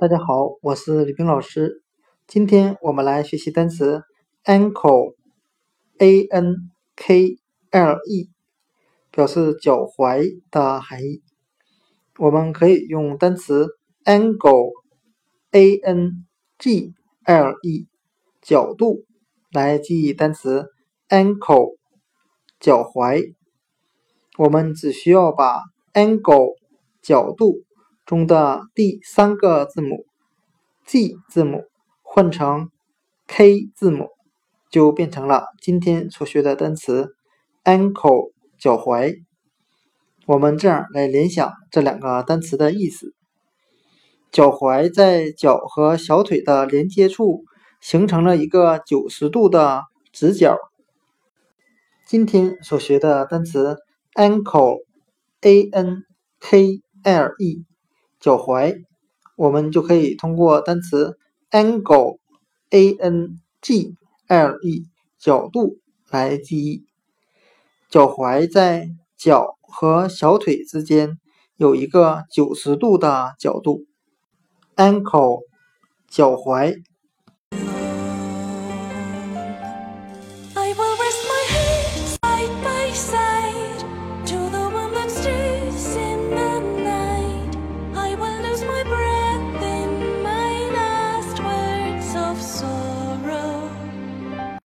大家好，我是李冰老师。今天我们来学习单词 ankle，a n k l e，表示脚踝的含义。我们可以用单词 angle，a n g l e，角度来记忆单词 ankle，脚踝。我们只需要把 angle 角度。中的第三个字母 G 字母换成 K 字母，就变成了今天所学的单词 ankle 脚踝。我们这样来联想这两个单词的意思：脚踝在脚和小腿的连接处形成了一个九十度的直角。今天所学的单词 ankle，a n k l e。脚踝，我们就可以通过单词 angle，a n g l e，角度来记忆。脚踝在脚和小腿之间有一个九十度的角度，ankle，脚踝。I will rest my head side.